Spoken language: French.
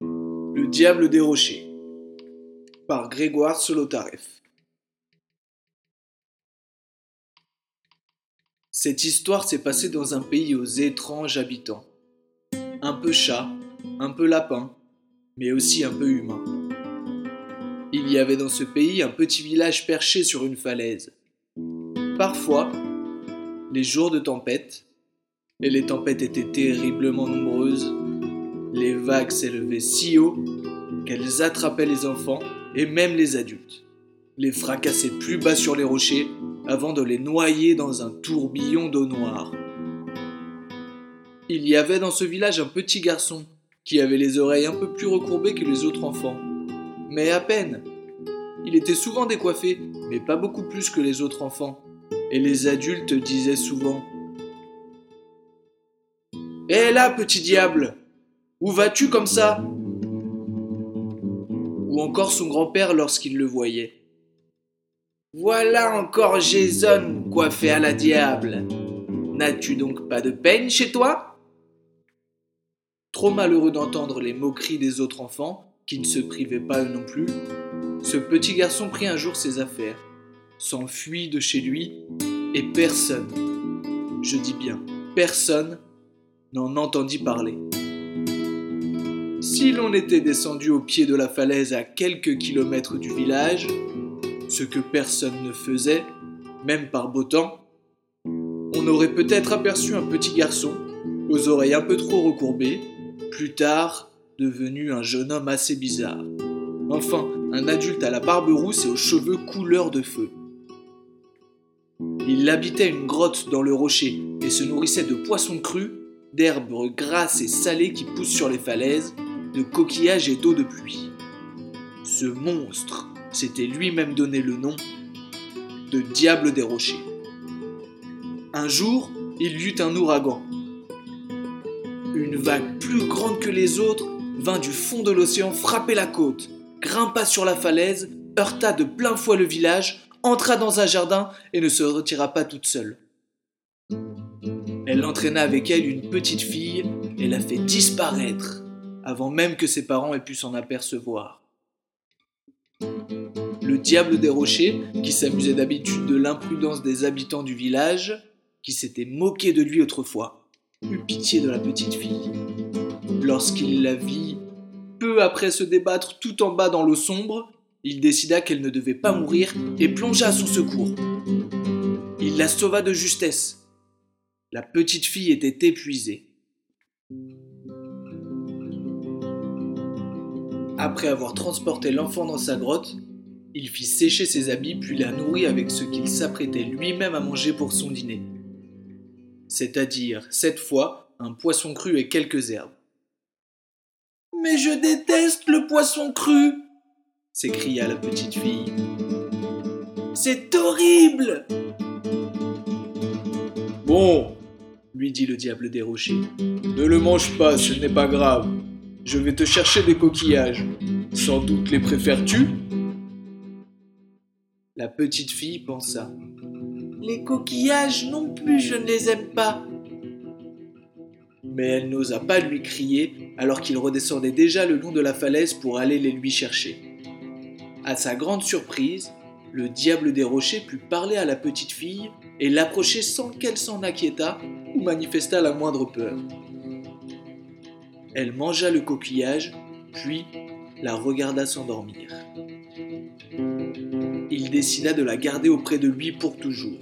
Le diable des rochers par Grégoire Solotareff Cette histoire s'est passée dans un pays aux étranges habitants. Un peu chat, un peu lapin, mais aussi un peu humain. Il y avait dans ce pays un petit village perché sur une falaise. Parfois, les jours de tempête, et les tempêtes étaient terriblement nombreuses, les vagues s'élevaient si haut qu'elles attrapaient les enfants et même les adultes, les fracassaient plus bas sur les rochers avant de les noyer dans un tourbillon d'eau noire. Il y avait dans ce village un petit garçon qui avait les oreilles un peu plus recourbées que les autres enfants. Mais à peine. Il était souvent décoiffé, mais pas beaucoup plus que les autres enfants. Et les adultes disaient souvent Hé là, petit diable Où vas-tu comme ça? Ou encore son grand-père lorsqu'il le voyait. Voilà encore Jason coiffé à la diable. N'as-tu donc pas de peine chez toi? Trop malheureux d'entendre les moqueries des autres enfants, qui ne se privaient pas eux non plus, ce petit garçon prit un jour ses affaires, s'enfuit de chez lui, et personne, je dis bien personne, n'en entendit parler. Si l'on était descendu au pied de la falaise à quelques kilomètres du village, ce que personne ne faisait, même par beau temps, on aurait peut-être aperçu un petit garçon, aux oreilles un peu trop recourbées, plus tard devenu un jeune homme assez bizarre. Enfin, un adulte à la barbe rousse et aux cheveux couleur de feu. Il habitait une grotte dans le rocher et se nourrissait de poissons crus, d'herbes grasses et salées qui poussent sur les falaises, de coquillages et d'eau de pluie. Ce monstre s'était lui-même donné le nom de Diable des Rochers. Un jour, il y eut un ouragan. Une vague plus grande que les autres vint du fond de l'océan frapper la côte, grimpa sur la falaise, heurta de plein fouet le village, entra dans un jardin et ne se retira pas toute seule. Elle entraîna avec elle une petite fille et la fait disparaître avant même que ses parents aient pu s'en apercevoir. Le diable des rochers, qui s'amusait d'habitude de l'imprudence des habitants du village, qui s'était moqué de lui autrefois, eut pitié de la petite fille. Lorsqu'il la vit peu après se débattre tout en bas dans l'eau sombre, il décida qu'elle ne devait pas mourir et plongea à son secours. Il la sauva de justesse. La petite fille était épuisée. Après avoir transporté l'enfant dans sa grotte, il fit sécher ses habits puis la nourrit avec ce qu'il s'apprêtait lui-même à manger pour son dîner. C'est-à-dire, cette fois, un poisson cru et quelques herbes. Mais je déteste le poisson cru s'écria la petite fille. C'est horrible Bon, lui dit le diable des rochers, ne le mange pas, ce n'est pas grave. Je vais te chercher des coquillages. Sans doute les préfères-tu? La petite fille pensa. Les coquillages non plus, je ne les aime pas. Mais elle n'osa pas lui crier alors qu'il redescendait déjà le long de la falaise pour aller les lui chercher. À sa grande surprise, le diable des rochers put parler à la petite fille et l'approcher sans qu'elle s'en inquiétât ou manifestât la moindre peur. Elle mangea le coquillage, puis la regarda s'endormir. Il décida de la garder auprès de lui pour toujours.